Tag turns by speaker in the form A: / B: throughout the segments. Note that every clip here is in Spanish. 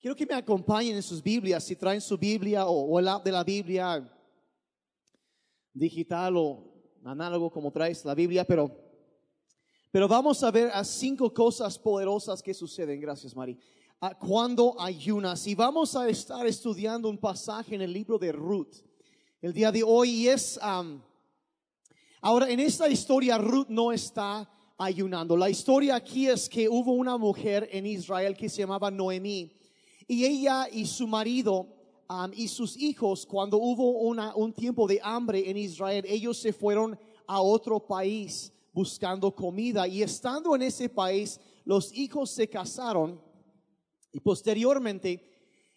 A: Quiero que me acompañen en sus Biblias, si traen su Biblia o, o el app de la Biblia digital o análogo como traes la Biblia, pero, pero vamos a ver a cinco cosas poderosas que suceden, gracias Mari, a cuando ayunas. Y vamos a estar estudiando un pasaje en el libro de Ruth el día de hoy y es, am, ahora en esta historia Ruth no está ayunando. La historia aquí es que hubo una mujer en Israel que se llamaba Noemí y ella y su marido y sus hijos, cuando hubo una, un tiempo de hambre en Israel, ellos se fueron a otro país buscando comida y estando en ese país, los hijos se casaron y posteriormente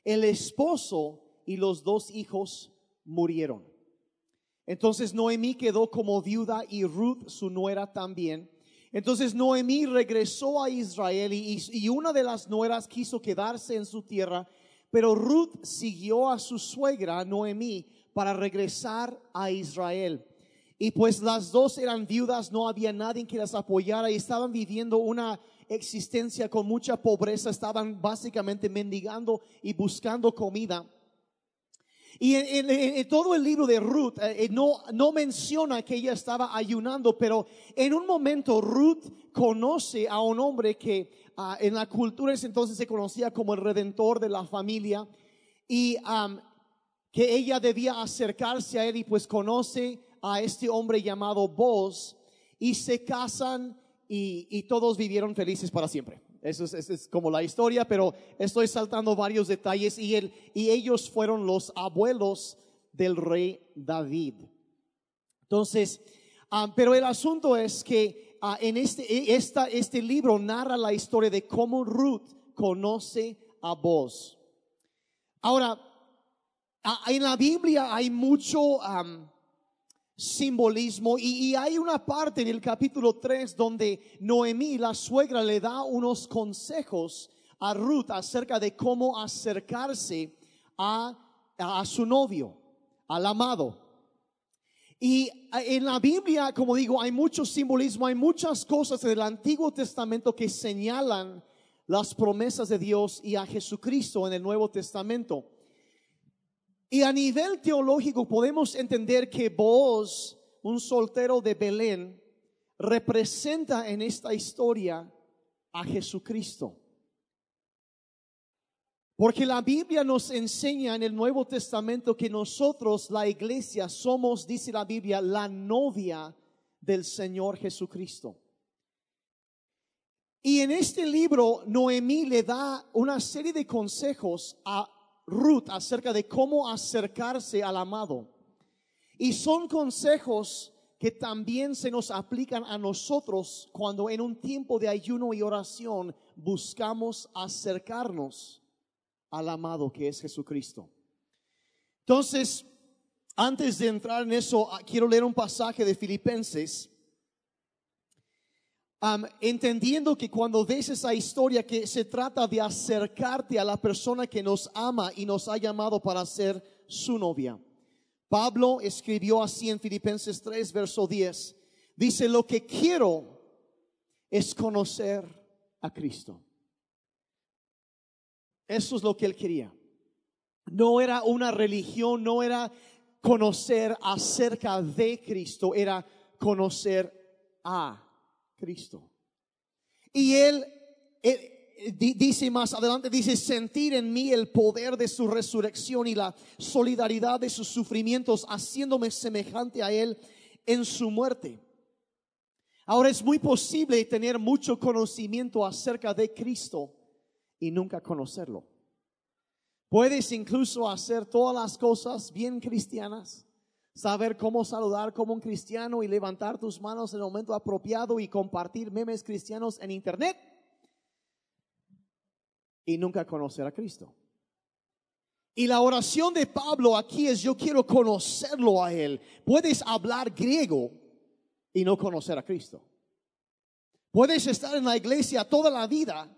A: el esposo y los dos hijos murieron. Entonces Noemí quedó como viuda y Ruth, su nuera, también. Entonces Noemí regresó a Israel y, una de las nueras quiso quedarse en su tierra, pero Ruth siguió a su suegra Noemí para regresar a Israel. Y pues las dos eran viudas, no había nadie que las apoyara y estaban viviendo una existencia con mucha pobreza, estaban básicamente mendigando y buscando comida. Y en, todo el libro de Ruth eh, eh, no, no menciona que ella estaba ayunando, pero en un momento Ruth conoce a un hombre que ah, en la cultura entonces se conocía como el redentor de la familia y que ella debía acercarse a él y pues conoce a este hombre llamado Boz y se casan y, todos vivieron felices para siempre. Eso es, como la historia, pero estoy saltando varios detalles y, y ellos fueron los abuelos del rey David. Entonces, ah, pero el asunto es que ah, en este, e- este libro narra la historia de cómo Ruth conoce a Boz. Ahora, ah, en la Biblia hay mucho simbolismo y, hay una parte en el capítulo 3 donde Noemí, la suegra, le da unos consejos a Ruth acerca de cómo acercarse a, a su novio, al amado. Y en la Biblia, como digo, hay mucho simbolismo, hay muchas cosas del Antiguo Testamento que señalan las promesas de Dios y a Jesucristo en el Nuevo Testamento. Y a nivel teológico podemos entender que Boaz, un soltero de Belén, representa en esta historia a Jesucristo. Porque la Biblia nos enseña en el Nuevo Testamento que nosotros, la iglesia, somos, dice la Biblia, la novia del Señor Jesucristo. Y en este libro, Noemí le da una serie de consejos a Ruth acerca de cómo acercarse al amado. Y son consejos que también se nos aplican a nosotros cuando en un tiempo de ayuno y oración buscamos acercarnos al amado que es Jesucristo. Entonces, antes de entrar en eso, quiero leer un pasaje de Filipenses. Entendiendo que cuando ves esa historia que se trata de acercarte a la persona que nos ama y nos ha llamado para ser su novia. Pablo escribió así en Filipenses 3, verso 10. Dice, lo que quiero es conocer a Cristo. Eso es lo que él quería. No era una religión, no era conocer acerca de Cristo, era conocer a Cristo. Y él, él, di- dice más adelante, dice, sentir en mí el poder de su resurrección y la solidaridad de sus sufrimientos, haciéndome semejante a él en su muerte. Ahora es muy posible tener mucho conocimiento acerca de Cristo y nunca conocerlo. Puedes incluso hacer todas las cosas bien cristianas, saber cómo saludar como un cristiano y levantar tus manos en el momento apropiado y compartir memes cristianos en internet y nunca conocer a Cristo. Y la oración de Pablo aquí es yo quiero conocerlo a él. Puedes hablar griego y no conocer a Cristo. Puedes estar en la iglesia toda la vida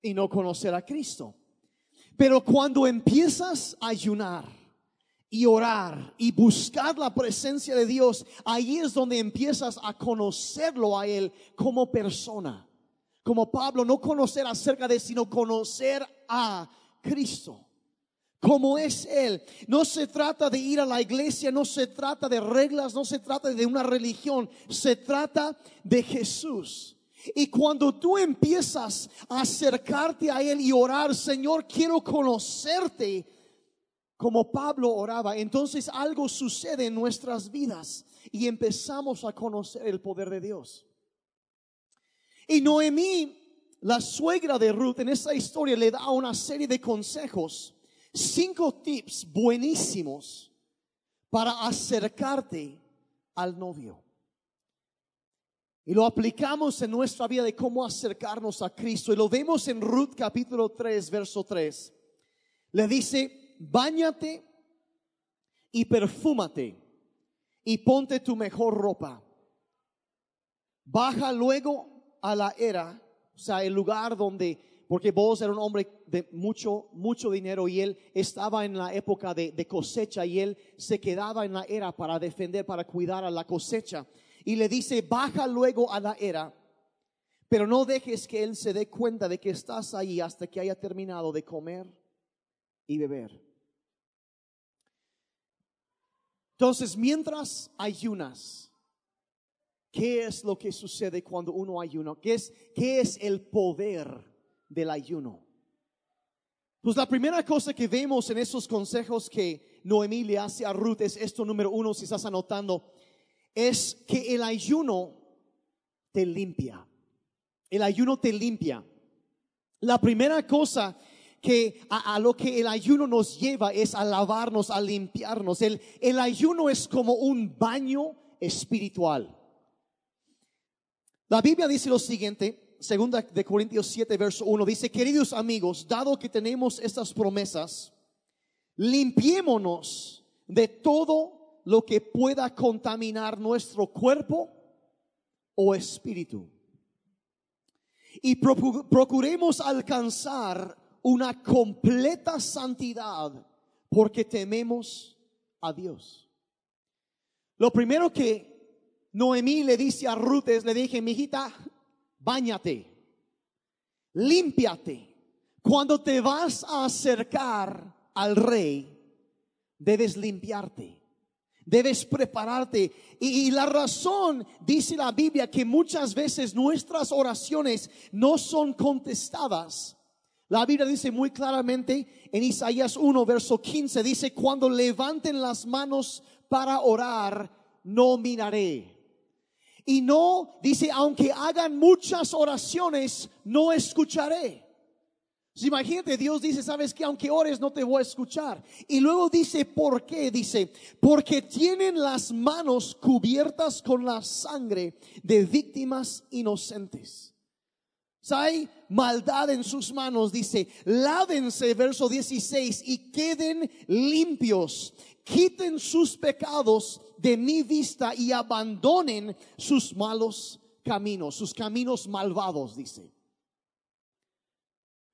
A: y no conocer a Cristo. Pero cuando empiezas a ayunar y orar y buscar la presencia de Dios, ahí es donde empiezas a conocerlo a Él como persona. Como Pablo, no conocer acerca de, sino conocer a Cristo como es Él. No se trata de ir a la iglesia, no se trata de reglas, no se trata de una religión, se trata de Jesús. Y cuando tú empiezas a acercarte a Él y orar, Señor, quiero conocerte, como Pablo oraba, entonces algo sucede en nuestras vidas y empezamos a conocer el poder de Dios. Y Noemí, la suegra de Ruth, en esa historia le da una serie de consejos cinco tips buenísimos para acercarte al novio. Y lo aplicamos en nuestra vida de cómo acercarnos a Cristo. Y lo vemos en Ruth capítulo 3, verso 3. Le dice, bañate y perfúmate y ponte tu mejor ropa. Baja luego a la era, o sea, el lugar donde porque vos era un hombre de mucho, mucho dinero y él estaba en la época de, de, cosecha y él se quedaba en la era para defender, para cuidar a la cosecha. Y le dice, baja luego a la era, pero no dejes que él se dé cuenta de que estás ahí hasta que haya terminado de comer y beber. Entonces, mientras ayunas, ¿qué es lo que sucede cuando uno ayuna? ¿Qué es, qué es el poder? del ayuno. Pues la primera cosa que vemos en esos consejos que Noemí le hace a Ruth es esto número uno, si estás anotando, es que el ayuno te limpia. El ayuno te limpia. La primera cosa que a, lo que el ayuno nos lleva es a lavarnos, a limpiarnos. El, el ayuno es como un baño espiritual. La Biblia dice lo siguiente, segunda de Corintios 7, verso 1, dice, queridos amigos, dado que tenemos estas promesas, limpiémonos de todo lo que pueda contaminar nuestro cuerpo o espíritu. Y procuremos alcanzar una completa santidad porque tememos a Dios. Lo primero que Noemí le dice a Ruth es, le dije, mi hijita, Báñate, límpiate. Cuando te vas a acercar al rey, debes limpiarte. Debes prepararte. Y, la razón, dice la Biblia, que muchas veces nuestras oraciones no son contestadas. La Biblia dice muy claramente en Isaías 1, verso 15, dice, cuando levanten las manos para orar, no miraré. Y no, dice, aunque hagan muchas oraciones, no escucharé. imagínate, Dios dice, sabes que aunque ores no te voy a escuchar. Y luego dice, ¿por qué? Dice, porque tienen las manos cubiertas con la sangre de víctimas inocentes. Hay maldad en sus manos, dice, lávense, verso 16, y queden limpios quiten sus pecados de mi vista y abandonen sus malos caminos, sus caminos malvados, dice.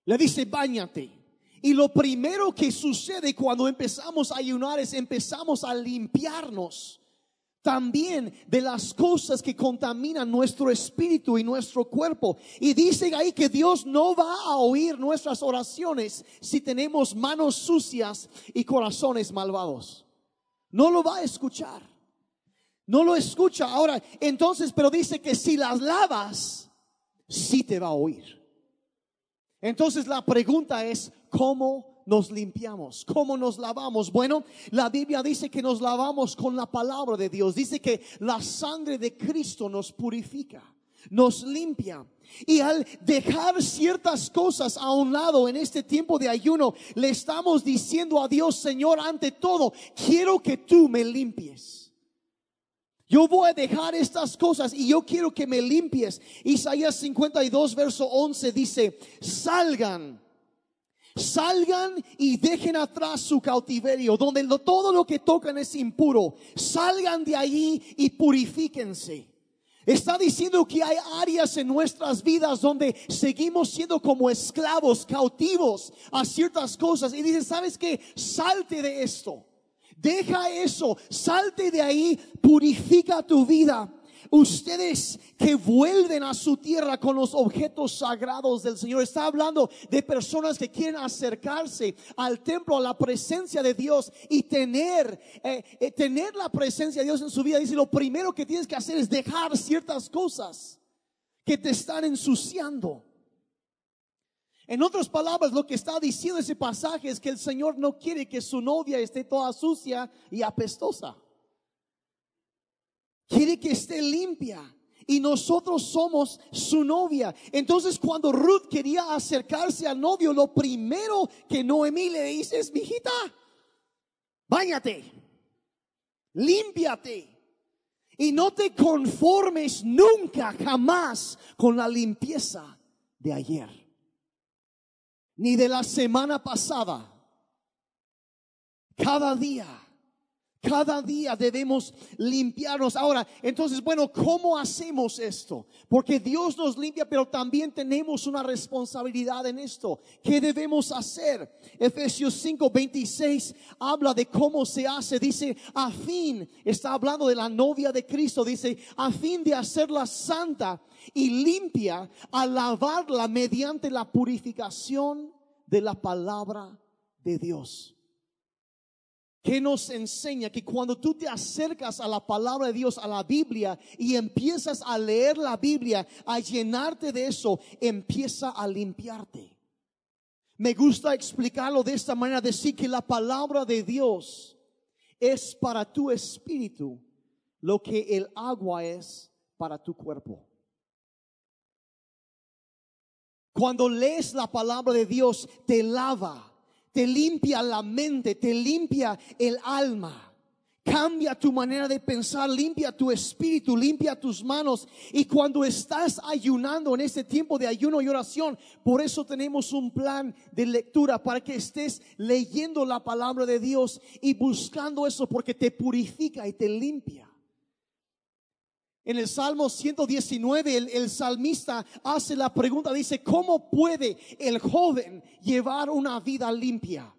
A: Le dice, bañate. Y lo primero que sucede cuando empezamos a ayunar es empezamos a limpiarnos también de las cosas que contaminan nuestro espíritu y nuestro cuerpo. Y dice ahí que Dios no va a oír nuestras oraciones si tenemos manos sucias y corazones malvados. No lo va a escuchar. No lo escucha. Ahora, entonces, pero dice que si las lavas, sí te va a oír. Entonces la pregunta es, ¿cómo nos limpiamos. ¿Cómo nos lavamos? Bueno, la Biblia dice que nos lavamos con la palabra de Dios. Dice que la sangre de Cristo nos purifica, nos limpia. Y al dejar ciertas cosas a un lado en este tiempo de ayuno, le estamos diciendo a Dios, Señor, ante todo, quiero que tú me limpies. Yo voy a dejar estas cosas y yo quiero que me limpies. Isaías 52, verso 11 dice, salgan salgan y dejen atrás su cautiverio, donde todo lo que tocan es impuro. Salgan de allí y purifíquense. Está diciendo que hay áreas en nuestras vidas donde seguimos siendo como esclavos, cautivos a ciertas cosas. Y dice, ¿sabes qué? Salte de esto. Deja eso, salte de ahí, purifica tu vida. Ustedes que vuelven a su tierra con los objetos sagrados del Señor. Está hablando de personas que quieren acercarse al templo, a la presencia de Dios y tener, eh, eh, tener la presencia de Dios en su vida. Dice, lo primero que tienes que hacer es dejar ciertas cosas que te están ensuciando. En otras palabras, lo que está diciendo ese pasaje es que el Señor no quiere que su novia esté toda sucia y apestosa. Quiere que esté limpia. Y nosotros somos su novia. Entonces cuando Ruth quería acercarse al novio, lo primero que Noemí le dice es, mijita, báñate, límpiate. Y no te conformes nunca, jamás con la limpieza de ayer ni de la semana pasada. Cada día, cada día debemos limpiarnos. Ahora, entonces, bueno, ¿cómo hacemos esto? Porque Dios nos limpia, pero también tenemos una responsabilidad en esto. ¿Qué debemos hacer? Efesios 5, 26 habla de cómo se hace. Dice, a fin, está hablando de la novia de Cristo. Dice, a fin de hacerla santa y limpia al lavarla mediante la purificación de la palabra de Dios. Que nos enseña que cuando tú te acercas a la palabra de Dios, a la Biblia, y empiezas a leer la Biblia, a llenarte de eso, empieza a limpiarte. Me gusta explicarlo de esta manera, decir que la palabra de Dios es para tu espíritu lo que el agua es para tu cuerpo. Cuando lees la palabra de Dios, te lava, te limpia la mente, te limpia el alma. Cambia tu manera de pensar, limpia tu espíritu, limpia tus manos. Y cuando estás ayunando en este tiempo de ayuno y oración, por eso tenemos un plan de lectura para que estés leyendo la palabra de Dios y buscando eso porque te purifica y te limpia. En el Salmo 119, el, salmista hace la pregunta, dice, ¿cómo puede el joven llevar una vida limpia?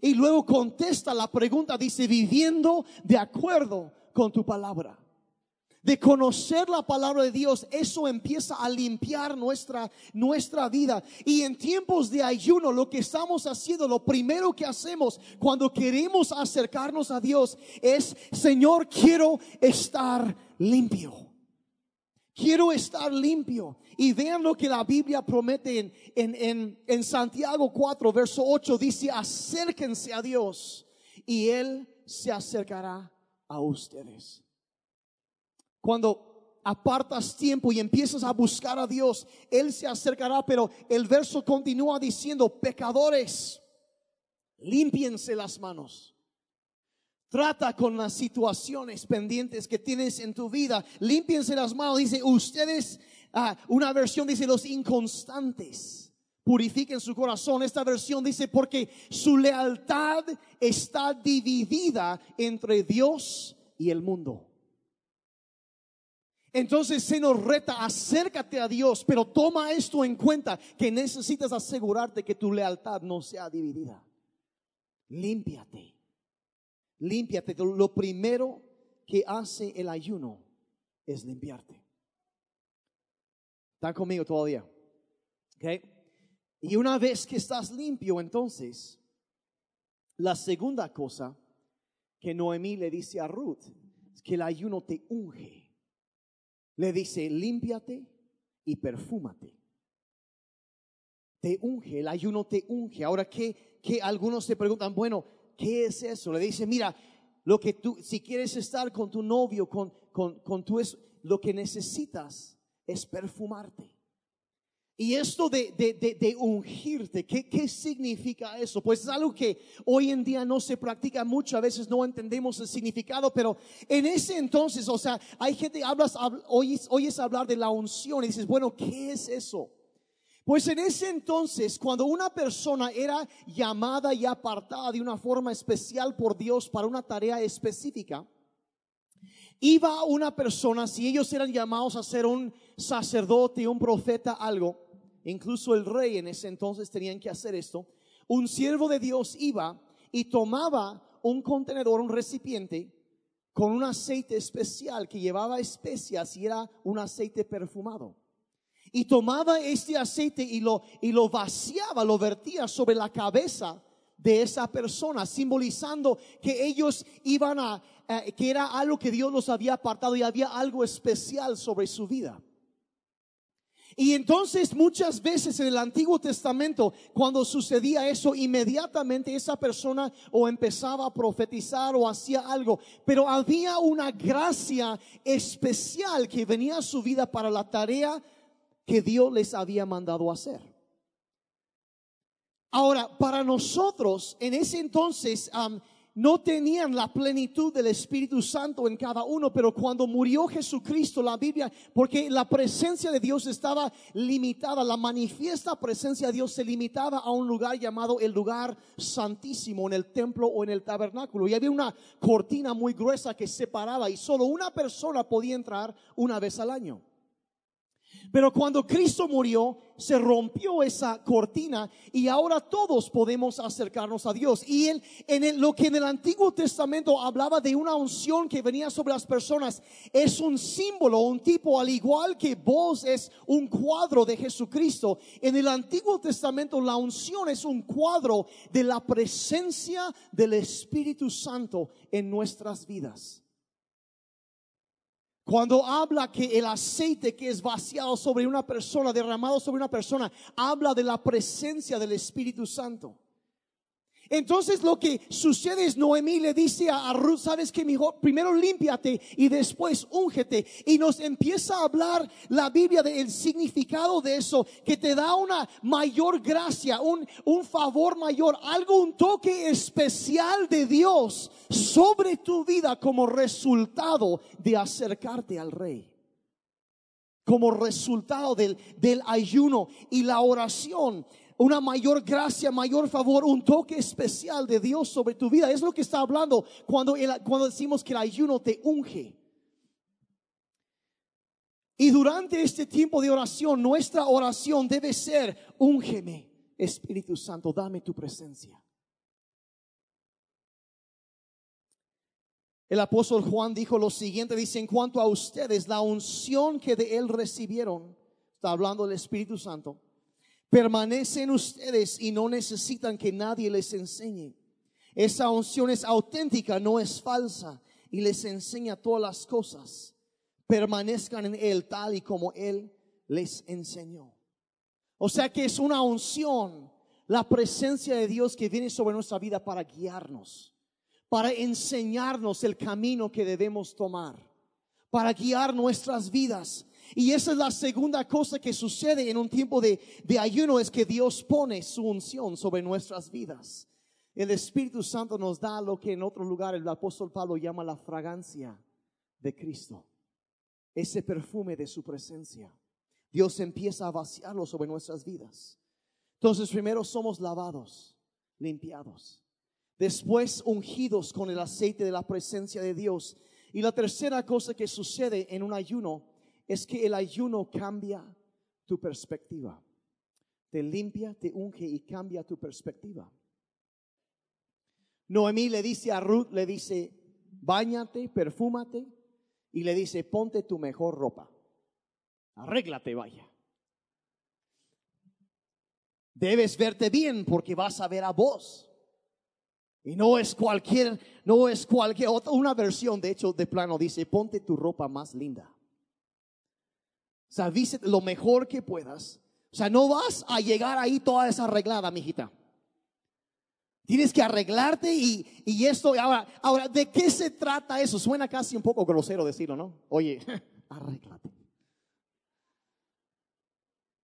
A: Y luego contesta la pregunta, dice, viviendo de acuerdo con tu palabra. De conocer la palabra de Dios, eso empieza a limpiar nuestra, nuestra vida. Y en tiempos de ayuno, lo que estamos haciendo, lo primero que hacemos cuando queremos acercarnos a Dios es, Señor, quiero estar limpio. Quiero estar limpio. Y vean lo que la Biblia promete en, en, en, Santiago 4, verso 8. Dice, acérquense a Dios y Él se acercará a ustedes. Cuando apartas tiempo y empiezas a buscar a Dios, Él se acercará, pero el verso continúa diciendo, pecadores, límpiense las manos Trata con las situaciones pendientes que tienes en tu vida. Límpiense las manos. Dice, ustedes, ah, una versión dice los inconstantes. Purifiquen su corazón. Esta versión dice, porque su lealtad está dividida entre Dios y el mundo. Entonces se nos reta, acércate a Dios, pero toma esto en cuenta, que necesitas asegurarte que tu lealtad no sea dividida. Límpiate límpiate. Lo primero que hace el ayuno es limpiarte. ¿Están conmigo todavía? ¿Okay? Y una vez que estás limpio, entonces, la segunda cosa que Noemí le dice a Ruth es que el ayuno te unge. Le dice, límpiate y perfúmate. Te unge, el ayuno te unge. Ahora que, algunos se preguntan, bueno, ¿qué es eso? Le dice, mira, lo que tú, si quieres estar con tu novio, con, con, con tu, lo que necesitas es perfumarte. Y esto de, de, de, ungirte, ¿qué, ¿qué, significa eso? Pues es algo que hoy en día no se practica mucho, a veces no entendemos el significado, pero en ese entonces, o sea, hay gente, hablas, oyes, oyes hablar de la unción y dices, bueno, ¿qué es eso? Pues en ese entonces, cuando una persona era llamada y apartada de una forma especial por Dios para una tarea específica, iba una persona, si ellos eran llamados a ser un sacerdote, un profeta, algo, incluso el rey en ese entonces tenían que hacer esto, un siervo de Dios iba y tomaba un contenedor, un recipiente, con un aceite especial que llevaba especias y era un aceite perfumado. Y tomaba este aceite y lo, y lo vaciaba, lo vertía sobre la cabeza de esa persona, simbolizando que ellos iban a, eh, que era algo que Dios los había apartado y había algo especial sobre su vida. Y entonces muchas veces en el Antiguo Testamento, cuando sucedía eso, inmediatamente esa persona o empezaba a profetizar o hacía algo, pero había una gracia especial que venía a su vida para la tarea que Dios les había mandado hacer. Ahora, para nosotros, en ese entonces, no tenían la plenitud del Espíritu Santo en cada uno, pero cuando murió Jesucristo, la Biblia, porque la presencia de Dios estaba limitada, la manifiesta presencia de Dios se limitaba a un lugar llamado el lugar santísimo, en el templo o en el tabernáculo. Y había una cortina muy gruesa que separaba y solo una persona podía entrar una vez al año. Pero cuando Cristo murió, se rompió esa cortina y ahora todos podemos acercarnos a Dios. Y en, en lo que en el Antiguo Testamento hablaba de una unción que venía sobre las personas, es un símbolo, un tipo, al igual que vos es un cuadro de Jesucristo. En el Antiguo Testamento la unción es un cuadro de la presencia del Espíritu Santo en nuestras vidas. Cuando habla que el aceite que es vaciado sobre una persona, derramado sobre una persona, habla de la presencia del Espíritu Santo. Entonces lo que sucede es Noemí le dice a Ruth, sabes que mejor, primero límpiate y después úngete. Y nos empieza a hablar la Biblia del significado de eso, que te da una mayor gracia, un, un favor mayor, algo, un toque especial de Dios sobre tu vida como resultado de acercarte al Rey como resultado del, del, ayuno y la oración una mayor gracia, mayor favor, un toque especial de Dios sobre tu vida. Es lo que está hablando cuando, cuando decimos que el ayuno te unge. Y durante este tiempo de oración, nuestra oración debe ser, úngeme, Espíritu Santo, dame tu presencia. El apóstol Juan dijo lo siguiente, dice, en cuanto a ustedes, la unción que de él recibieron, está hablando del Espíritu Santo, permanecen ustedes y no necesitan que nadie les enseñe. Esa unción es auténtica, no es falsa, y les enseña todas las cosas. Permanezcan en Él tal y como Él les enseñó. O sea que es una unción, la presencia de Dios que viene sobre nuestra vida para guiarnos, para enseñarnos el camino que debemos tomar, para guiar nuestras vidas y esa es la segunda cosa que sucede en un tiempo de, ayuno, es que Dios pone su unción sobre nuestras vidas. El Espíritu Santo nos da lo que en otro lugar el apóstol Pablo llama la fragancia de Cristo. Ese perfume de su presencia. Dios empieza a vaciarlo sobre nuestras vidas. Entonces primero somos lavados, limpiados. Después ungidos con el aceite de la presencia de Dios. Y la tercera cosa que sucede en un ayuno es que el ayuno cambia tu perspectiva. Te limpia, te unge y cambia tu perspectiva. Noemí le dice a Ruth, le dice, bañate, perfúmate y le dice, ponte tu mejor ropa. Arréglate, vaya. Debes verte bien porque vas a ver a vos. Y no es cualquier, no es cualquier otra, una versión de hecho de plano dice, ponte tu ropa más linda. O sea, lo mejor que puedas. O sea, no vas a llegar ahí toda desarreglada, mijita. Tienes que arreglarte y, y esto. Ahora, ahora, ¿de qué se trata eso? Suena casi un poco grosero decirlo, ¿no? Oye, arréglate.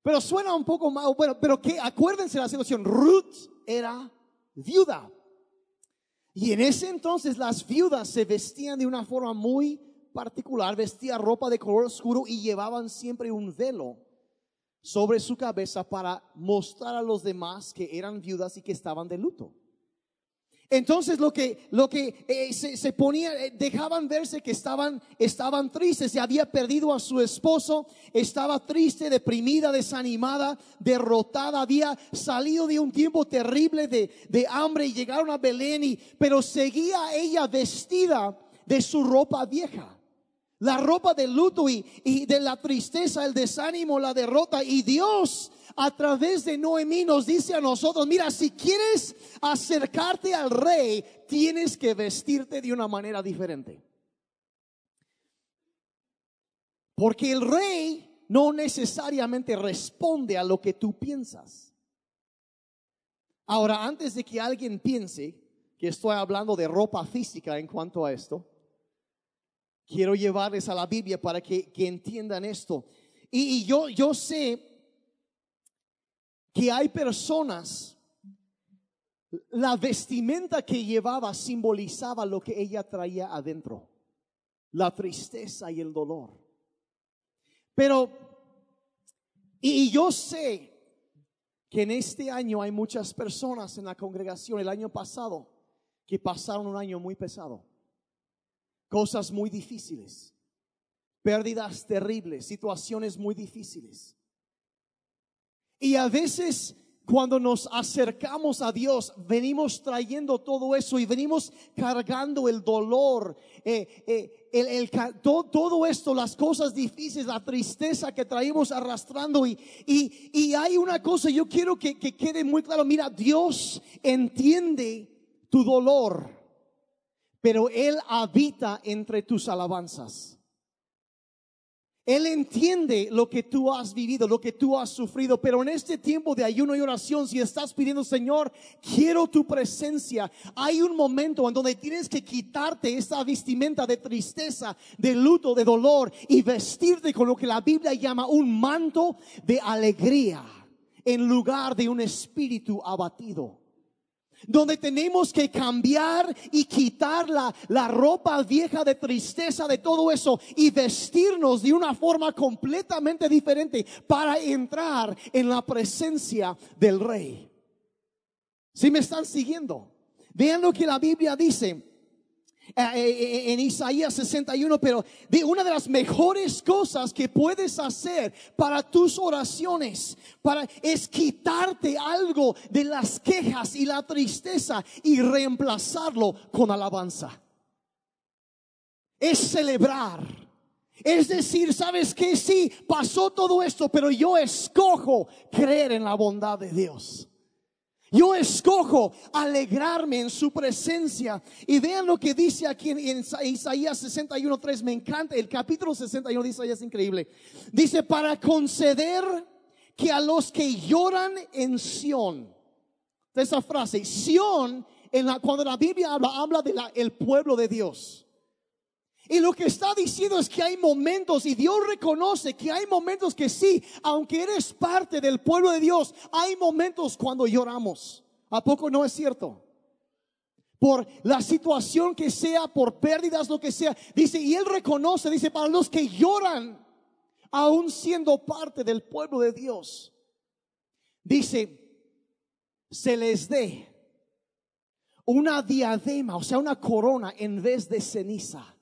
A: Pero suena un poco más, bueno, pero que acuérdense la situación. Ruth era viuda. Y en ese entonces las viudas se vestían de una forma muy particular vestía ropa de color oscuro y llevaban siempre un velo sobre su cabeza para mostrar a los demás que eran viudas y que estaban de luto. Entonces lo que, lo que eh, se, ponía, eh, dejaban verse que estaban, estaban tristes, se había perdido a su esposo, estaba triste, deprimida, desanimada, derrotada, había salido de un tiempo terrible de, de hambre y llegaron a Belén, y, pero seguía ella vestida de su ropa vieja. La ropa del luto y, y de la tristeza, el desánimo, la derrota. Y Dios a través de Noemí nos dice a nosotros, mira, si quieres acercarte al rey, tienes que vestirte de una manera diferente. Porque el rey no necesariamente responde a lo que tú piensas. Ahora, antes de que alguien piense que estoy hablando de ropa física en cuanto a esto, quiero llevarles a la Biblia para que, entiendan esto. Y, y, yo, yo sé que hay personas, la vestimenta que llevaba simbolizaba lo que ella traía adentro, la tristeza y el dolor. Pero, y yo sé que en este año hay muchas personas en la congregación, el año pasado, que pasaron un año muy pesado, cosas muy difíciles, pérdidas terribles, situaciones muy difíciles. Y a veces cuando nos acercamos a Dios, venimos trayendo todo eso y venimos cargando el dolor, eh, eh, el, todo, esto, las cosas difíciles, la tristeza que traemos arrastrando. Y, y, hay una cosa, yo quiero que, que quede muy claro, mira, Dios entiende tu dolor, pero Él habita entre tus alabanzas. Él entiende lo que tú has vivido, lo que tú has sufrido, pero en este tiempo de ayuno y oración, si estás pidiendo, Señor, quiero tu presencia, hay un momento en donde tienes que quitarte esta vestimenta de tristeza, de luto, de dolor y vestirte con lo que la Biblia llama un manto de alegría en lugar de un espíritu abatido donde tenemos que cambiar y quitar la, la, ropa vieja de tristeza, de todo eso, y vestirnos de una forma completamente diferente para entrar en la presencia del rey. Si me están siguiendo, vean lo que la Biblia dice. Eh, eh, eh, en Isaías 61, pero una de las mejores cosas que puedes hacer para tus oraciones, para es quitarte algo de las quejas y la tristeza y reemplazarlo con alabanza. Es celebrar. Es decir, ¿sabes que Sí, pasó todo esto, pero yo escojo creer en la bondad de Dios. Yo escojo alegrarme en su presencia. Y vean lo que dice aquí en, Isaías 61.3. Me encanta. El capítulo 61 de Isaías es increíble. Dice, para conceder que a los que lloran en Sión. Esa frase, Sión, en la, cuando la Biblia habla, habla de el pueblo de Dios. Y lo que está diciendo es que hay momentos, y Dios reconoce que hay momentos que sí, aunque eres parte del pueblo de Dios, hay momentos cuando lloramos. ¿A poco no es cierto? Por la situación que sea, por pérdidas, lo que sea. Dice, y Él reconoce, dice, para los que lloran, aún siendo parte del pueblo de Dios, dice, se les dé una diadema, o sea, una corona en vez de ceniza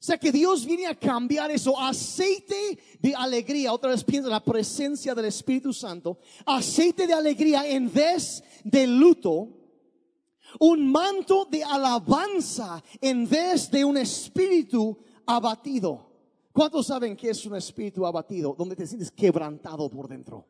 A: o sea que Dios viene a cambiar eso, aceite de alegría, otra vez piensa la presencia del Espíritu Santo, aceite de alegría en vez de luto, un manto de alabanza en vez de un espíritu abatido. ¿Cuántos saben que es un espíritu abatido? Donde te sientes quebrantado por dentro.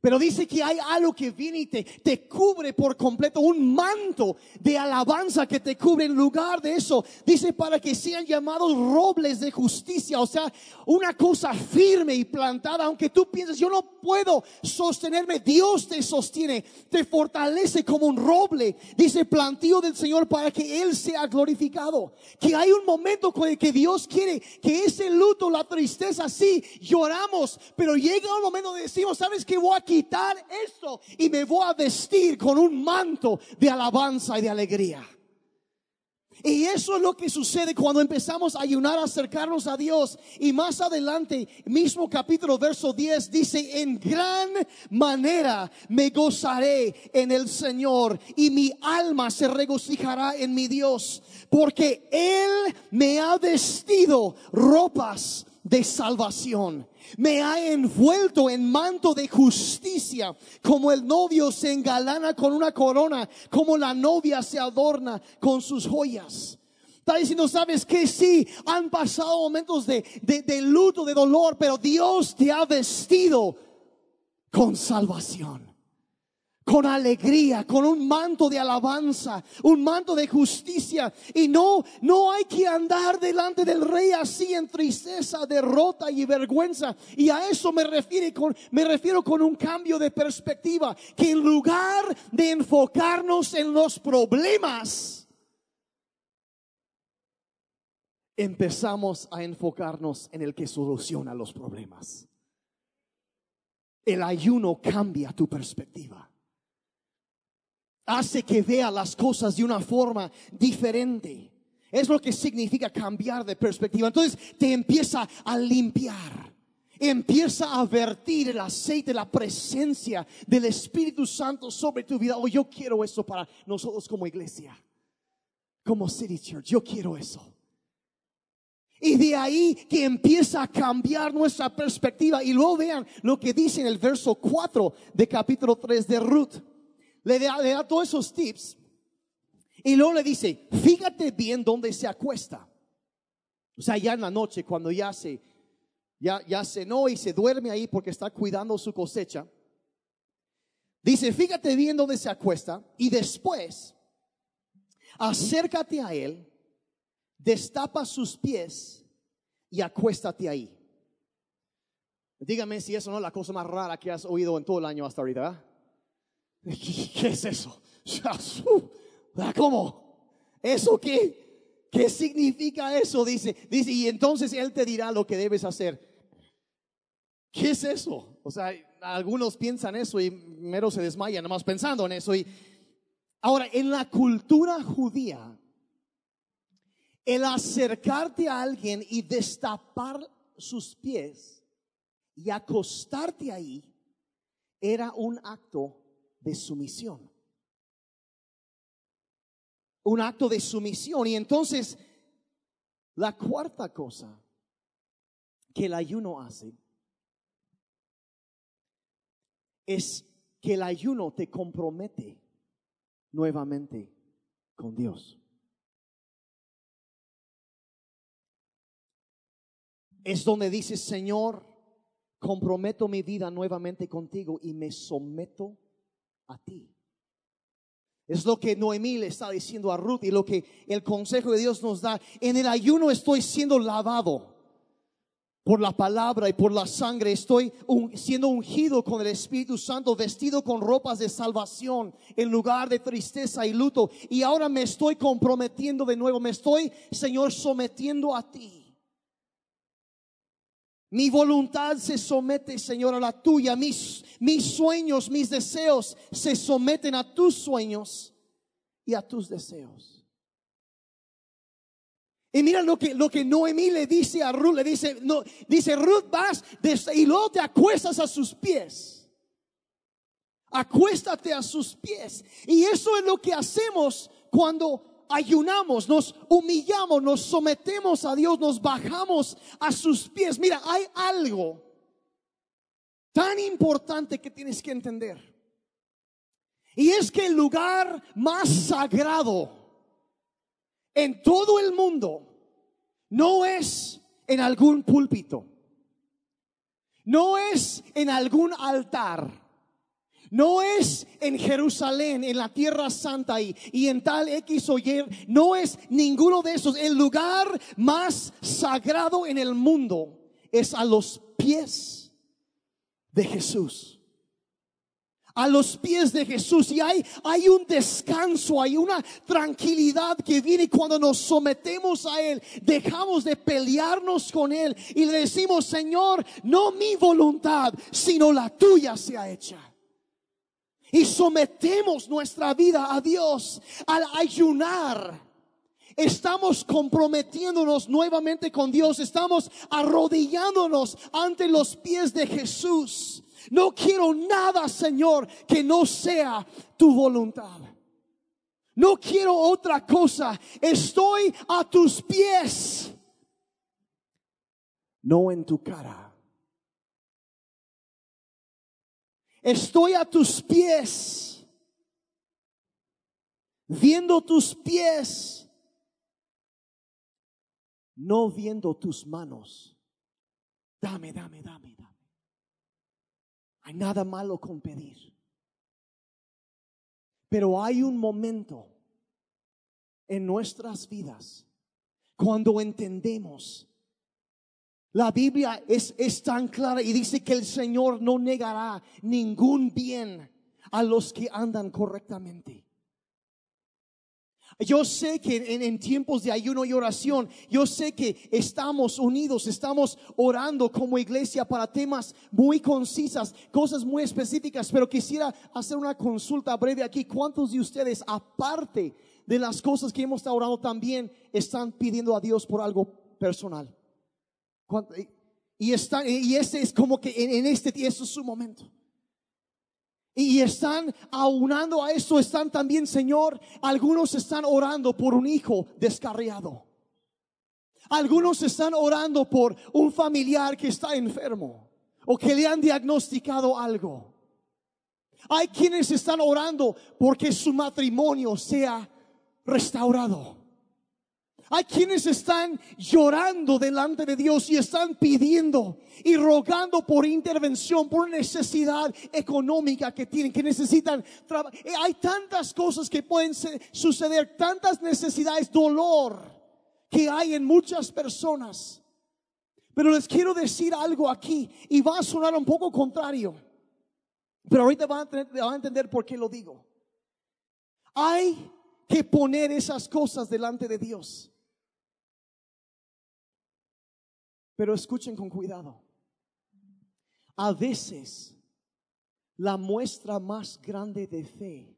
A: Pero dice que hay algo que viene y te, te, cubre por completo, un manto de alabanza que te cubre en lugar de eso. Dice para que sean llamados robles de justicia, o sea, una cosa firme y plantada, aunque tú pienses, yo no puedo sostenerme, Dios te sostiene, te fortalece como un roble. Dice plantío del Señor para que Él sea glorificado. Que hay un momento con el que Dios quiere que ese luto, la tristeza, sí, lloramos, pero llega un momento donde decimos, ¿sabes qué? Voy a quitar esto y me voy a vestir con un manto de alabanza y de alegría. Y eso es lo que sucede cuando empezamos a ayunar, a acercarnos a Dios. Y más adelante, mismo capítulo, verso 10, dice, en gran manera me gozaré en el Señor y mi alma se regocijará en mi Dios, porque Él me ha vestido ropas de salvación me ha envuelto en manto de justicia, como el novio se engalana con una corona, como la novia se adorna con sus joyas. Está diciendo, sabes que sí, han pasado momentos de, de, de luto, de dolor, pero Dios te ha vestido con salvación con alegría, con un manto de alabanza, un manto de justicia. Y no, no hay que andar delante del rey así en tristeza, derrota y vergüenza. Y a eso me refiero con, me refiero con un cambio de perspectiva, que en lugar de enfocarnos en los problemas, empezamos a enfocarnos en el que soluciona los problemas. El ayuno cambia tu perspectiva hace que vea las cosas de una forma diferente. Es lo que significa cambiar de perspectiva. Entonces te empieza a limpiar. Empieza a vertir el aceite, la presencia del Espíritu Santo sobre tu vida. Oh, yo quiero eso para nosotros como iglesia, como City Church. Yo quiero eso. Y de ahí que empieza a cambiar nuestra perspectiva. Y luego vean lo que dice en el verso 4 de capítulo 3 de Ruth le da, todos esos tips y luego le dice, fíjate bien dónde se acuesta. O sea, ya en la noche, cuando ya se, ya, ya cenó y se duerme ahí porque está cuidando su cosecha. Dice, fíjate bien dónde se acuesta y después acércate a él, destapa sus pies y acuéstate ahí. Dígame si eso no es la cosa más rara que has oído en todo el año hasta ahorita. ¿Qué es eso? ¿Cómo? ¿Eso qué? ¿Qué significa eso? Dice, dice, y entonces Él te dirá lo que debes hacer. ¿Qué es eso? O sea, algunos piensan eso y mero se desmayan nomás pensando en eso. Y ahora, en la cultura judía, el acercarte a alguien y destapar sus pies y acostarte ahí era un acto de sumisión. Un acto de sumisión. Y entonces, la cuarta cosa que el ayuno hace es que el ayuno te compromete nuevamente con Dios. Es donde dice, Señor, comprometo mi vida nuevamente contigo y me someto a ti. Es lo que Noemí le está diciendo a Ruth y lo que el consejo de Dios nos da. En el ayuno estoy siendo lavado por la palabra y por la sangre. Estoy siendo ungido con el Espíritu Santo, vestido con ropas de salvación en lugar de tristeza y luto. Y ahora me estoy comprometiendo de nuevo. Me estoy, Señor, sometiendo a ti. Mi voluntad se somete, Señor, a la tuya. Mis, mis sueños, mis deseos se someten a tus sueños y a tus deseos. Y mira lo que, lo que Noemí le dice a Ruth, le dice, no, dice, Ruth vas y luego te acuestas a sus pies. Acuéstate a sus pies. Y eso es lo que hacemos cuando ayunamos, nos humillamos, nos sometemos a Dios, nos bajamos a sus pies. Mira, hay algo tan importante que tienes que entender. Y es que el lugar más sagrado en todo el mundo no es en algún púlpito, no es en algún altar no es en Jerusalén, en la tierra santa y, y en tal X o Y. No es ninguno de esos. El lugar más sagrado en el mundo es a los pies de Jesús a los pies de Jesús y hay, hay un descanso, hay una tranquilidad que viene cuando nos sometemos a Él, dejamos de pelearnos con Él y le decimos, Señor, no mi voluntad, sino la tuya sea hecha y sometemos nuestra vida a Dios al ayunar. Estamos comprometiéndonos nuevamente con Dios, estamos arrodillándonos ante los pies de Jesús. No quiero nada, Señor, que no sea tu voluntad. No quiero otra cosa. Estoy a tus pies, no en tu cara. Estoy a tus pies, viendo tus pies no viendo tus manos. Dame, dame, dame, dame. Hay nada malo con pedir. Pero hay un momento en nuestras vidas cuando entendemos. La Biblia es, es tan clara y dice que el Señor no negará ningún bien a los que andan correctamente. Yo sé que en, tiempos de ayuno y oración, yo sé que estamos unidos, estamos orando como iglesia para temas muy concisas, cosas muy específicas, pero quisiera hacer una consulta breve aquí. ¿Cuántos de ustedes, aparte de las cosas que hemos estado orando, también están pidiendo a Dios por algo personal? Y, están, y ese es como que en, en este, eso es su momento. Y están aunando a eso, están también, Señor, algunos están orando por un hijo descarriado. Algunos están orando por un familiar que está enfermo o que le han diagnosticado algo. Hay quienes están orando porque su matrimonio sea restaurado. Hay quienes están llorando delante de Dios y están pidiendo y rogando por intervención, por necesidad económica que tienen, que necesitan trabajo. Eh, hay tantas cosas que pueden suceder, tantas necesidades, dolor que hay en muchas personas. Pero les quiero decir algo aquí y va a sonar un poco contrario. Pero ahorita van a, entender por qué lo digo. Hay que poner esas cosas delante de Dios. Pero escuchen con cuidado. A veces la muestra más grande de fe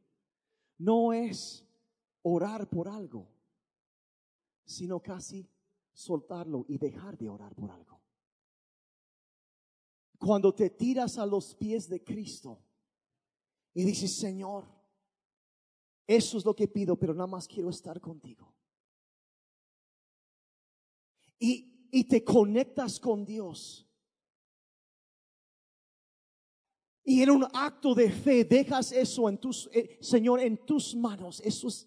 A: no es orar por algo, sino casi soltarlo y dejar de orar por algo. Cuando te tiras a los pies de Cristo y dices, Señor, eso es lo que pido, pero nada más quiero estar contigo. Y y te conectas con Dios. Y en un acto de fe dejas eso en tus, eh, Señor, en tus manos. Eso es.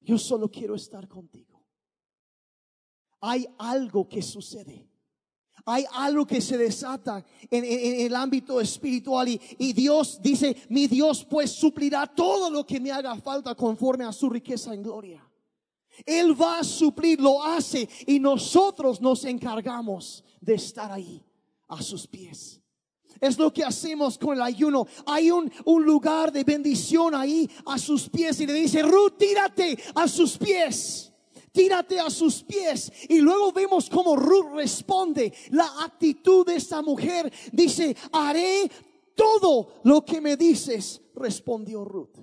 A: Yo solo quiero estar contigo. Hay algo que sucede. Hay algo que se desata en, el ámbito espiritual y, y, Dios dice, mi Dios pues suplirá todo lo que me haga falta conforme a su riqueza en gloria. Él va a suplir, lo hace y nosotros nos encargamos de estar ahí a sus pies. Es lo que hacemos con el ayuno. Hay un, un lugar de bendición ahí a sus pies y le dice, Ruth, tírate a sus pies tírate a sus pies. Y luego vemos cómo Ruth responde. La actitud de esta mujer dice, haré todo lo que me dices, respondió Ruth.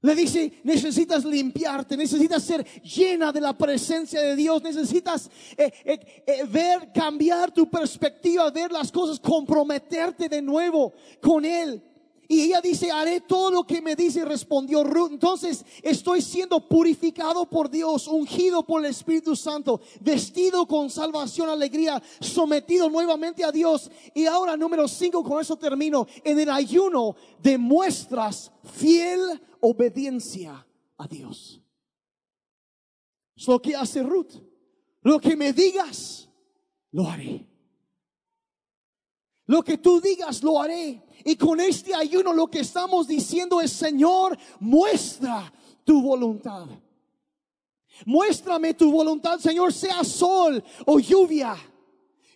A: Le dice, necesitas limpiarte, necesitas ser llena de la presencia de Dios, necesitas eh, eh, eh, ver, cambiar tu perspectiva, ver las cosas, comprometerte de nuevo con Él. Y ella dice, haré todo lo que me dice, respondió Ruth. Entonces estoy siendo purificado por Dios, ungido por el Espíritu Santo, vestido con salvación, alegría, sometido nuevamente a Dios. Y ahora número cinco, con eso termino. En el ayuno demuestras fiel obediencia a Dios. Es lo que hace Ruth. Lo que me digas, lo haré. Lo que tú digas, lo haré. Y con este ayuno lo que estamos diciendo es, Señor, muestra tu voluntad. Muéstrame tu voluntad, Señor, sea sol o lluvia.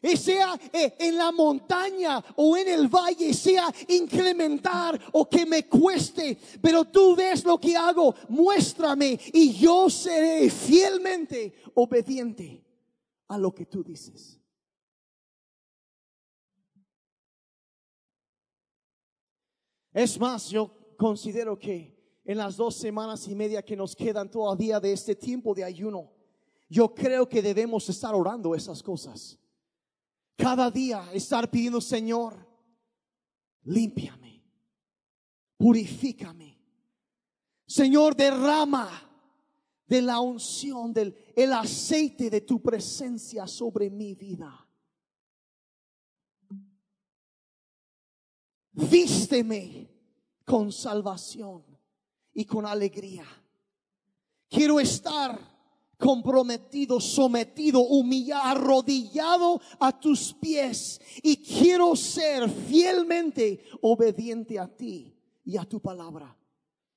A: Y sea eh, en la montaña o en el valle, sea incrementar o que me cueste, pero tú ves lo que hago, muéstrame y yo seré fielmente obediente a lo que tú dices. Es más, yo considero que en las dos semanas y media que nos quedan todavía de este tiempo de ayuno, yo creo que debemos estar orando esas cosas. Cada día estar pidiendo, Señor, límpiame, purifícame. Señor, derrama de la unción, del el aceite de tu presencia sobre mi vida. Vísteme con salvación y con alegría. Quiero estar comprometido, sometido, humillado, arrodillado a tus pies. Y quiero ser fielmente obediente a ti y a tu palabra,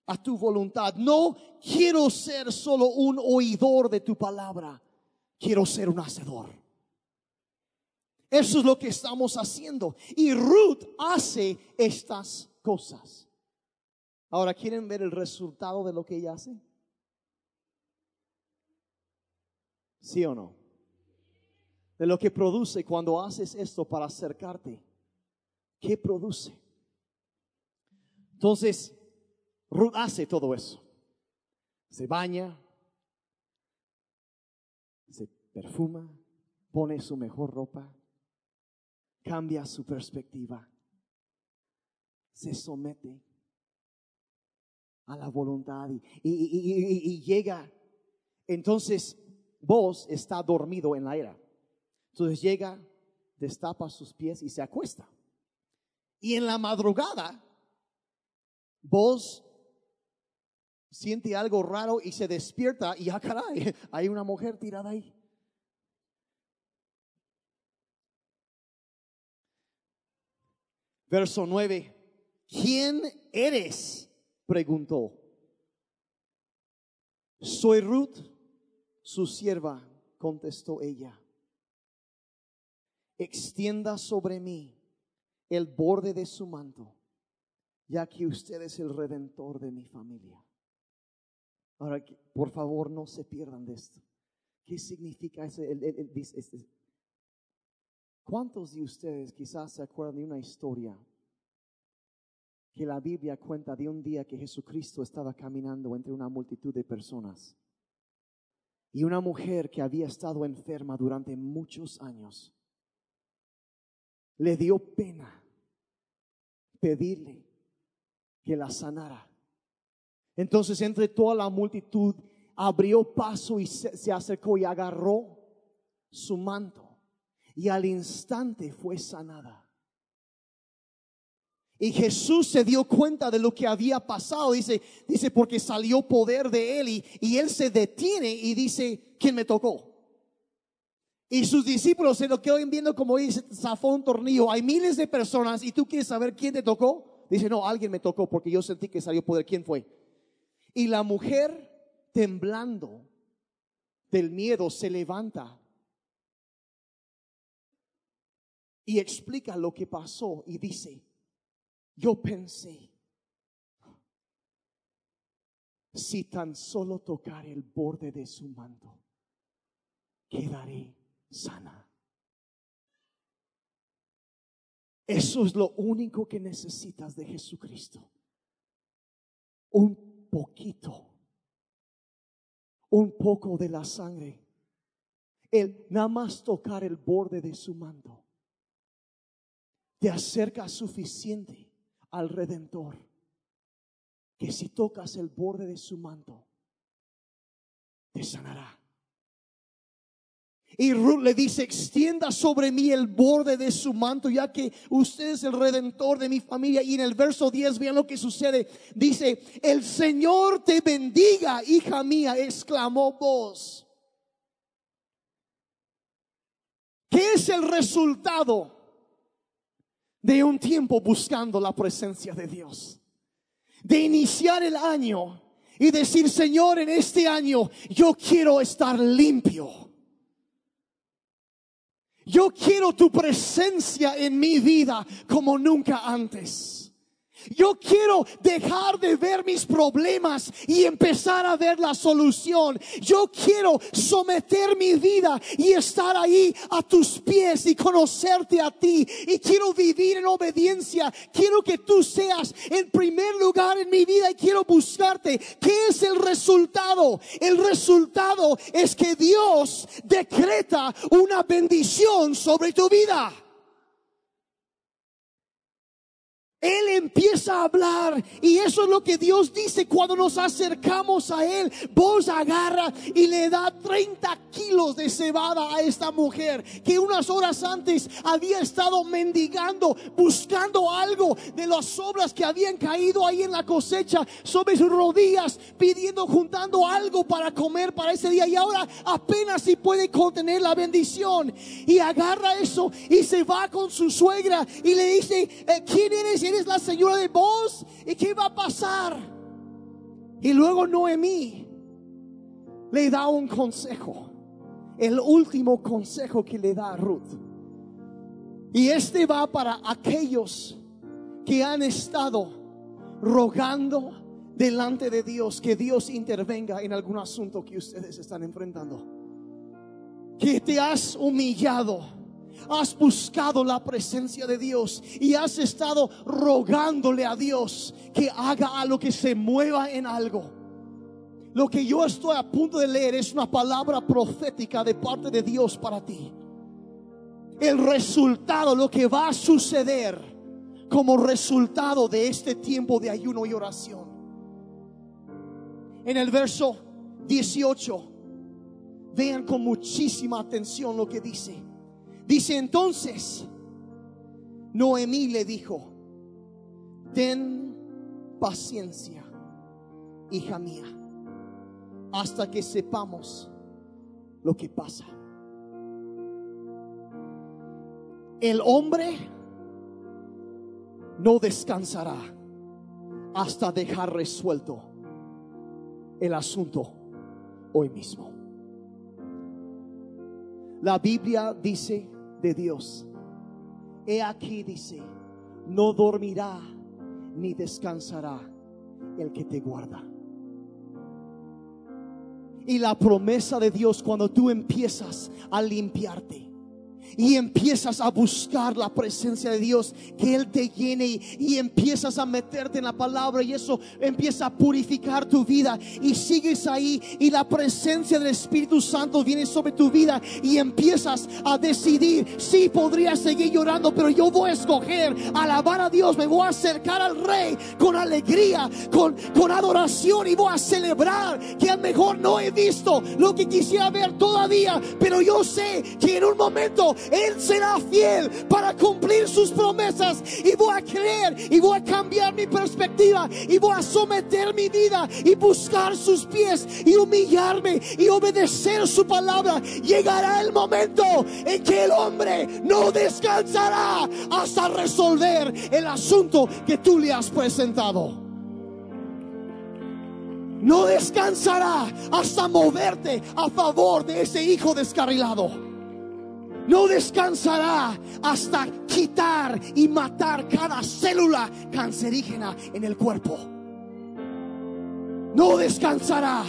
A: a tu voluntad. No quiero ser solo un oidor de tu palabra. Quiero ser un hacedor. Eso es lo que estamos haciendo. Y Ruth hace estas cosas. Ahora, ¿quieren ver el resultado de lo que ella hace? ¿Sí o no? De lo que produce cuando haces esto para acercarte. ¿Qué produce? Entonces, Ruth hace todo eso. Se baña, se perfuma, pone su mejor ropa, cambia su perspectiva, se somete a la voluntad y, llega. Entonces, Vos está dormido en la era. Entonces llega, destapa sus pies y se acuesta. Y en la madrugada, vos siente algo raro y se despierta y ah, caray, hay una mujer tirada ahí. Verso 9. ¿Quién eres? preguntó. Soy Ruth su sierva, contestó ella, extienda sobre mí el borde de su manto, ya que usted es el redentor de mi familia. Ahora, por favor, no se pierdan de esto. ¿Qué significa ese? ¿Cuántos de ustedes quizás se acuerdan de una historia que la Biblia cuenta de un día que Jesucristo estaba caminando entre una multitud de personas? y una mujer que había estado enferma durante muchos años. Le dio pena pedirle que la sanara. Entonces entre toda la multitud abrió paso y se, acercó y agarró su manto y al instante fue sanada. Y Jesús se dio cuenta de lo que había pasado. Dice, dice, porque salió poder de él y, él se detiene y dice, ¿quién me tocó? Y sus discípulos se lo quedan viendo como dice, zafó un tornillo. Hay miles de personas y tú quieres saber quién te tocó. Dice, no, alguien me tocó porque yo sentí que salió poder. ¿Quién fue? Y la mujer, temblando del miedo, se levanta y explica lo que pasó y dice, yo pensé, si tan solo tocar el borde de su manto, quedaré sana. Eso es lo único que necesitas de Jesucristo. Un poquito, un poco de la sangre. El nada más tocar el borde de su manto te acerca suficiente al Redentor, que si tocas el borde de su manto, te sanará. Y Ruth le dice, extienda sobre mí el borde de su manto, ya que usted es el redentor de mi familia. Y en el verso 10, vean lo que sucede. Dice, el Señor te bendiga, hija mía, exclamó vos. ¿Qué es el resultado de un tiempo buscando la presencia de Dios. De iniciar el año y decir, Señor, en este año yo quiero estar limpio. Yo quiero tu presencia en mi vida como nunca antes. Yo quiero dejar de ver mis problemas y empezar a ver la solución. Yo quiero someter mi vida y estar ahí a tus pies y conocerte a ti. Y quiero vivir en obediencia. Quiero que tú seas en primer lugar en mi vida y quiero buscarte. ¿Qué es el resultado? El resultado es que Dios decreta una bendición sobre tu vida. Él empieza a hablar y eso es lo que Dios dice cuando nos acercamos a Él. Vos agarra y le da 30 kilos de cebada a esta mujer que unas horas antes había estado mendigando, buscando algo de las obras que habían caído ahí en la cosecha sobre sus rodillas, pidiendo, juntando algo para comer para ese día y ahora apenas si puede contener la bendición y agarra eso y se va con su suegra y le dice, eh, ¿quién eres? ¿Eres la señora de vos? ¿Y qué va a pasar? Y luego Noemí le da un consejo, el último consejo que le da a Ruth. Y este va para aquellos que han estado rogando delante de Dios que Dios intervenga en algún asunto que ustedes están enfrentando. Que te has humillado has buscado la presencia de Dios y has estado rogándole a Dios que haga algo que se mueva en algo. Lo que yo estoy a punto de leer es una palabra profética de parte de Dios para ti. El resultado, lo que va a suceder como resultado de este tiempo de ayuno y oración. En el verso 18, vean con muchísima atención lo que dice. Dice entonces, Noemí le dijo, ten paciencia, hija mía, hasta que sepamos lo que pasa. El hombre no descansará hasta dejar resuelto el asunto hoy mismo. La Biblia dice de Dios. He aquí dice, no dormirá ni descansará el que te guarda. Y la promesa de Dios cuando tú empiezas a limpiarte y empiezas a buscar la presencia de Dios, que Él te llene y, empiezas a meterte en la palabra y eso empieza a purificar tu vida y sigues ahí y la presencia del Espíritu Santo viene sobre tu vida y empiezas a decidir, si podría seguir llorando, pero yo voy a escoger alabar a Dios, me voy a acercar al Rey con alegría, con, con adoración y voy a celebrar que a lo mejor no he visto lo que quisiera ver todavía, pero yo sé que en un momento él será fiel para cumplir sus promesas. Y voy a creer y voy a cambiar mi perspectiva y voy a someter mi vida y buscar sus pies y humillarme y obedecer su palabra. Llegará el momento en que el hombre no descansará hasta resolver el asunto que tú le has presentado no descansará hasta moverte a favor de ese hijo descarrilado no descansará hasta quitar y matar cada célula cancerígena en el cuerpo. No descansará.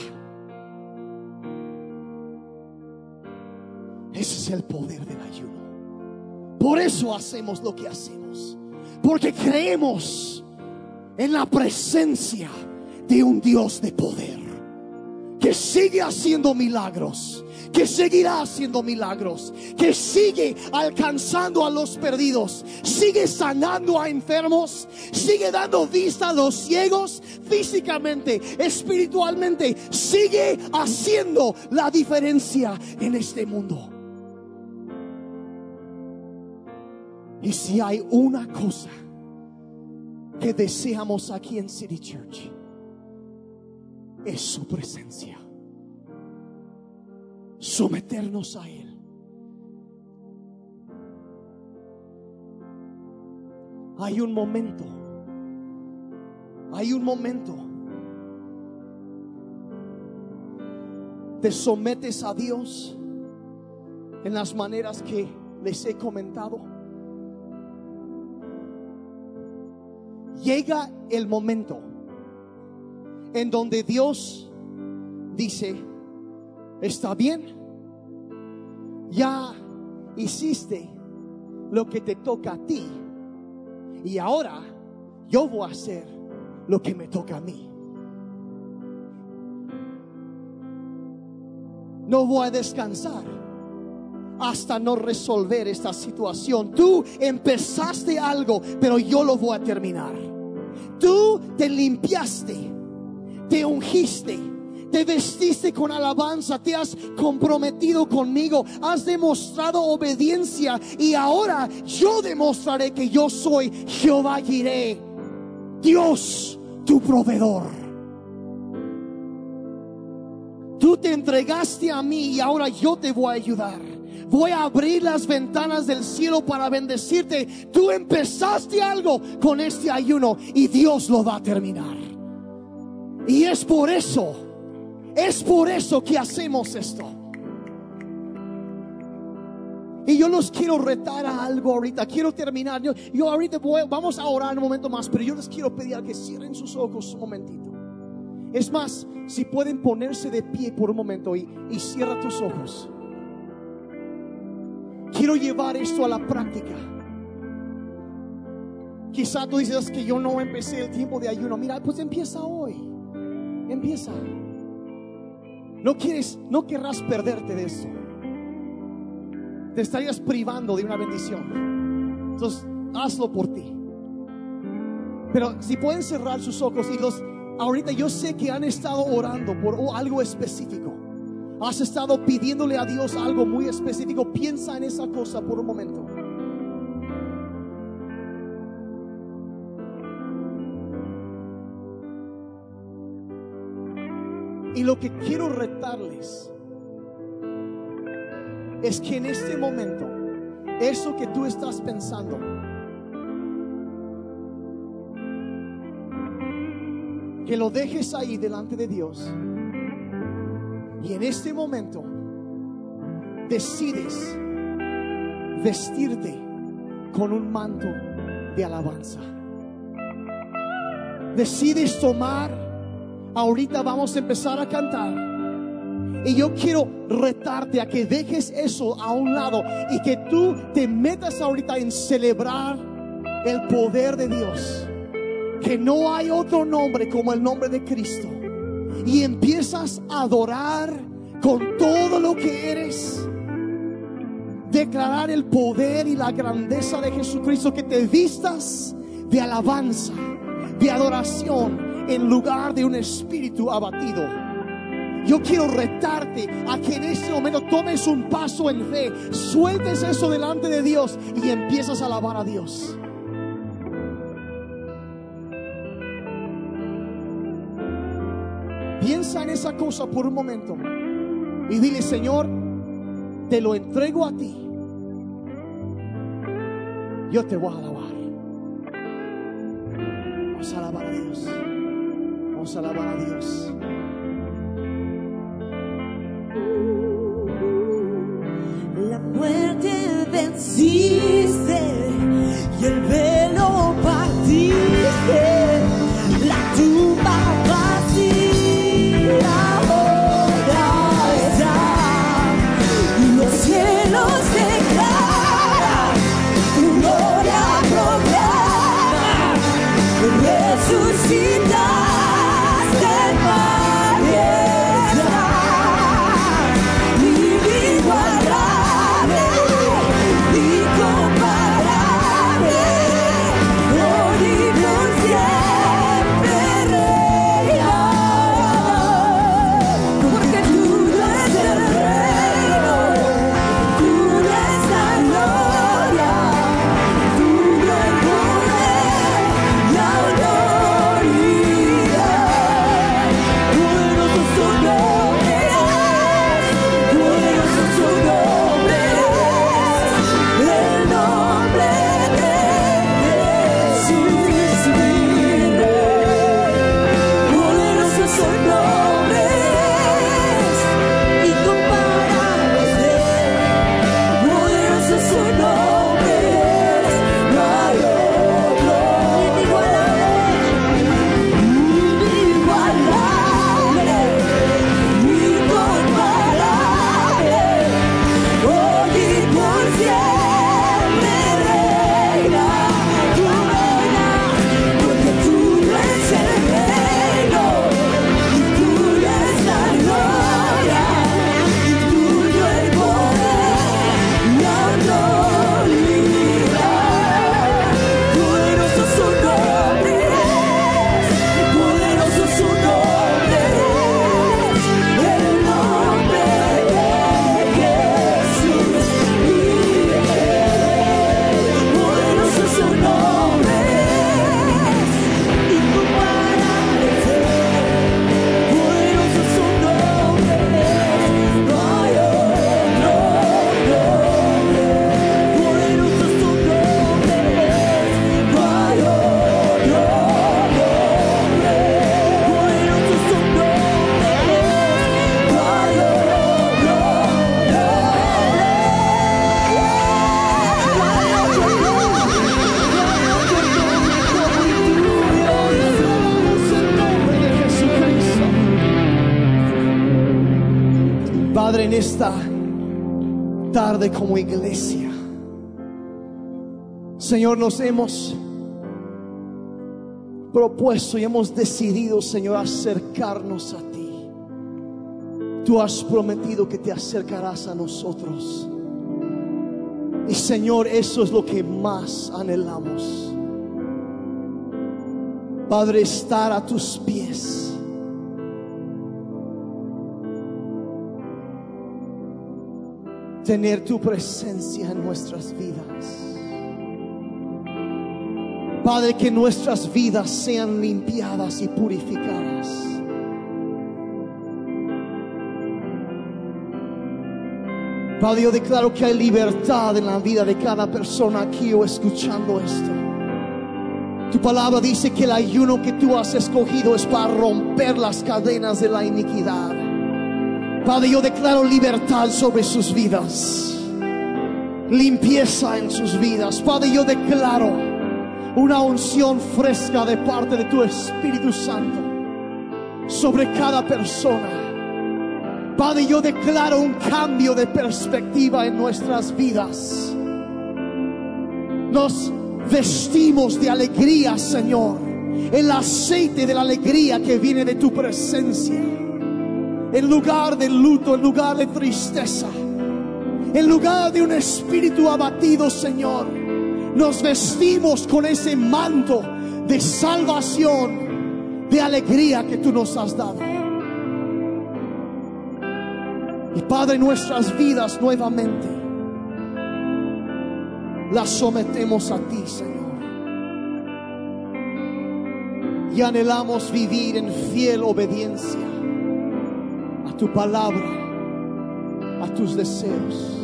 A: Ese es el poder del ayuno. Por eso hacemos lo que hacemos. Porque creemos en la presencia de un Dios de poder que sigue haciendo milagros que seguirá haciendo milagros, que sigue alcanzando a los perdidos, sigue sanando a enfermos, sigue dando vista a los ciegos físicamente, espiritualmente, sigue haciendo la diferencia en este mundo. Y si hay una cosa que deseamos aquí en City Church, es su presencia someternos a Él. Hay un momento, hay un momento. Te sometes a Dios en las maneras que les he comentado. Llega el momento en donde Dios dice, está bien, ya hiciste lo que te toca a ti y ahora yo voy a hacer lo que me toca a mí. No voy a descansar hasta no resolver esta situación. Tú empezaste algo, pero yo lo voy a terminar. Tú te limpiaste, te ungiste, te vestiste con alabanza, te has comprometido conmigo, has demostrado obediencia y ahora yo demostraré que yo soy Jehová Jireh, Dios tu proveedor. Tú te entregaste a mí y ahora yo te voy a ayudar. Voy a abrir las ventanas del cielo para bendecirte. Tú empezaste algo con este ayuno y Dios lo va a terminar. Y es por eso, es por eso que hacemos esto. Y yo los quiero retar a algo ahorita. Quiero terminar. Yo, ahorita voy, vamos a orar un momento más, pero yo les quiero pedir que cierren sus ojos un momentito. Es más, si pueden ponerse de pie por un momento y, y cierra tus ojos. Quiero llevar esto a la práctica. Quizá tú dices que yo no empecé el tiempo de ayuno. Mira, pues empieza hoy. Empieza. No quieres, no querrás perderte de eso. Te estarías privando de una bendición. Entonces, hazlo por ti. Pero si pueden cerrar sus ojos los ahorita yo sé que han estado orando por algo específico. Has estado pidiéndole a Dios algo muy específico. Piensa en esa cosa por un momento. Lo que quiero retarles es que en este momento, eso que tú estás pensando, que lo dejes ahí delante de Dios. Y en este momento decides vestirte con un manto de alabanza. Decides tomar, ahorita vamos a empezar a cantar. Y yo quiero retarte a que dejes eso a un lado y que tú te metas ahorita en celebrar el poder de Dios. Que no hay otro nombre como el nombre de Cristo y empiezas a adorar con todo lo que eres, declarar el poder y la grandeza de Jesucristo, que te vistas de alabanza, de adoración, en lugar de un espíritu abatido. Yo quiero retarte a que en este momento tomes un paso en fe, sueltes eso delante de Dios y empiezas a alabar a Dios. Piensa en esa cosa por un momento y dile, Señor, te lo entrego a ti. Yo te voy a alabar. Vamos a alabar a Dios. Vamos a alabar a Dios. Esta tarde como iglesia, Señor, nos hemos propuesto y hemos decidido, Señor, acercarnos a ti. Tú has prometido que te acercarás a nosotros. Y Señor, eso es lo que más anhelamos. Padre, estar a tus pies. Tener tu presencia en nuestras vidas. Padre, que nuestras vidas sean limpiadas y purificadas. Padre, yo declaro que hay libertad en la vida de cada persona aquí o escuchando esto. Tu palabra dice que el ayuno que tú has escogido es para romper las cadenas de la iniquidad. Padre, yo declaro libertad sobre sus vidas. Limpieza en sus vidas. Padre, yo declaro una unción fresca de parte de tu Espíritu Santo sobre cada persona. Padre, yo declaro un cambio de perspectiva en nuestras vidas. Nos vestimos de alegría, Señor. El aceite de la alegría que viene de tu presencia. En lugar de luto, en lugar de tristeza. En lugar de un espíritu abatido, Señor. Nos vestimos con ese manto de salvación, de alegría que tú nos has dado. Y Padre, nuestras vidas nuevamente las sometemos a ti, Señor. Y anhelamos vivir en fiel obediencia tu palabra, a tus deseos.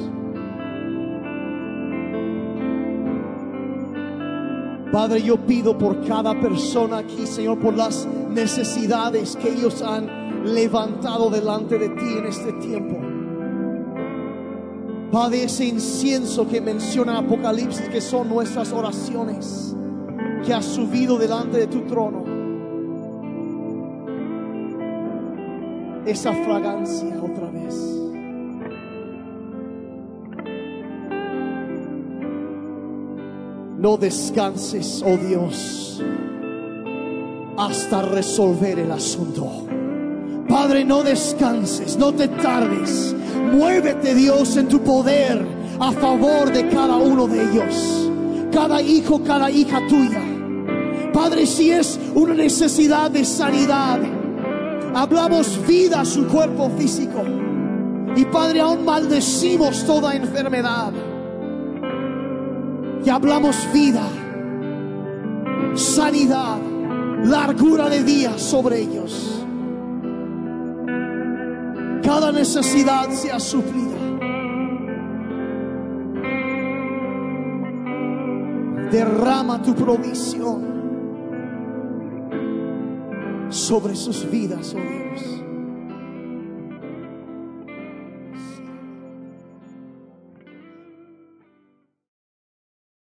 A: Padre, yo pido por cada persona aquí, Señor, por las necesidades que ellos han levantado delante de ti en este tiempo. Padre, ese incienso que menciona Apocalipsis, que son nuestras oraciones, que has subido delante de tu trono. Esa fragancia otra vez. No descanses, oh Dios, hasta resolver el asunto. Padre, no descanses, no te tardes. Muévete, Dios, en tu poder a favor de cada uno de ellos. Cada hijo, cada hija tuya. Padre, si es una necesidad de sanidad, hablamos vida a su cuerpo físico. Y Padre, aún maldecimos toda enfermedad. Y hablamos vida, sanidad, largura de días sobre ellos. Cada necesidad sea suplida. Derrama tu provisión sobre sus vidas, oh Dios.